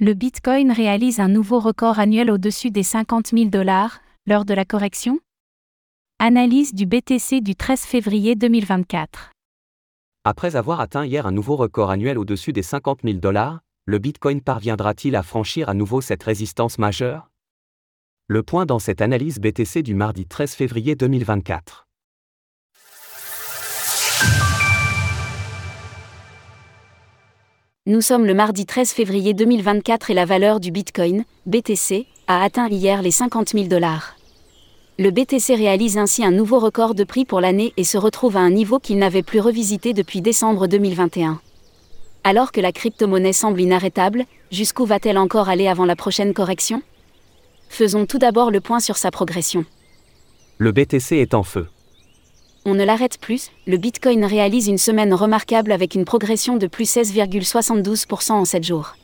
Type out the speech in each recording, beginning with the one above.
Le Bitcoin réalise un nouveau record annuel au-dessus des 50 000 dollars, lors de la correction? Analyse du BTC du 13 février 2024. Après avoir atteint hier un nouveau record annuel au-dessus des 50 000 dollars, le Bitcoin parviendra-t-il à franchir à nouveau cette résistance majeure? Le point dans cette analyse BTC du mardi 13 février 2024. Nous sommes le mardi 13 février 2024 et la valeur du Bitcoin, BTC, a atteint hier les 50 000 dollars. Le BTC réalise ainsi un nouveau record de prix pour l'année et se retrouve à un niveau qu'il n'avait plus revisité depuis décembre 2021. Alors que la crypto-monnaie semble inarrêtable, jusqu'où va-t-elle encore aller avant la prochaine correction? Faisons tout d'abord le point sur sa progression. Le BTC est en feu on ne l'arrête plus, le Bitcoin réalise une semaine remarquable avec une progression de plus 16,72% en 7 jours.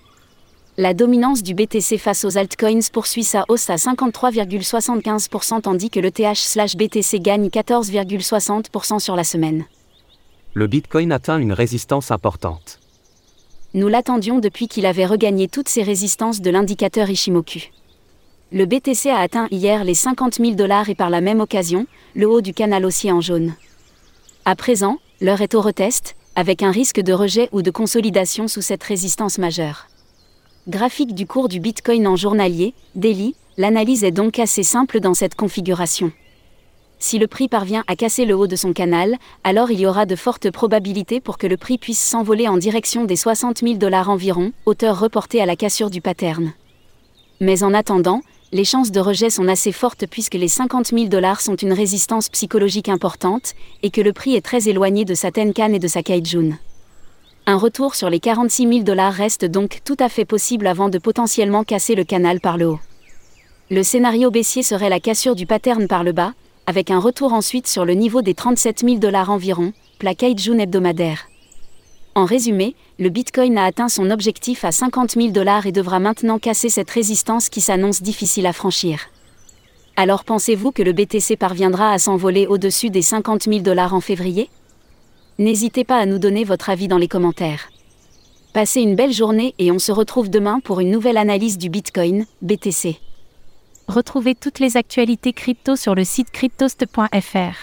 La dominance du BTC face aux altcoins poursuit sa hausse à 53,75% tandis que le TH/BTC gagne 14,60% sur la semaine. Le Bitcoin atteint une résistance importante. Nous l'attendions depuis qu'il avait regagné toutes ses résistances de l'indicateur Ishimoku. Le BTC a atteint hier les 50 000 dollars et par la même occasion, le haut du canal haussier en jaune. À présent, l'heure est au retest, avec un risque de rejet ou de consolidation sous cette résistance majeure. Graphique du cours du Bitcoin en journalier, daily, l'analyse est donc assez simple dans cette configuration. Si le prix parvient à casser le haut de son canal, alors il y aura de fortes probabilités pour que le prix puisse s'envoler en direction des 60 000 dollars environ, hauteur reportée à la cassure du pattern. Mais en attendant, les chances de rejet sont assez fortes puisque les 50 000 dollars sont une résistance psychologique importante, et que le prix est très éloigné de sa Tenkan et de sa Kaijun. Un retour sur les 46 000 dollars reste donc tout à fait possible avant de potentiellement casser le canal par le haut. Le scénario baissier serait la cassure du pattern par le bas, avec un retour ensuite sur le niveau des 37 000 dollars environ, plat Kaijun hebdomadaire. En résumé, le Bitcoin a atteint son objectif à 50 000 dollars et devra maintenant casser cette résistance qui s'annonce difficile à franchir. Alors pensez-vous que le BTC parviendra à s'envoler au-dessus des 50 000 dollars en février? N'hésitez pas à nous donner votre avis dans les commentaires. Passez une belle journée et on se retrouve demain pour une nouvelle analyse du Bitcoin, BTC. Retrouvez toutes les actualités crypto sur le site cryptost.fr.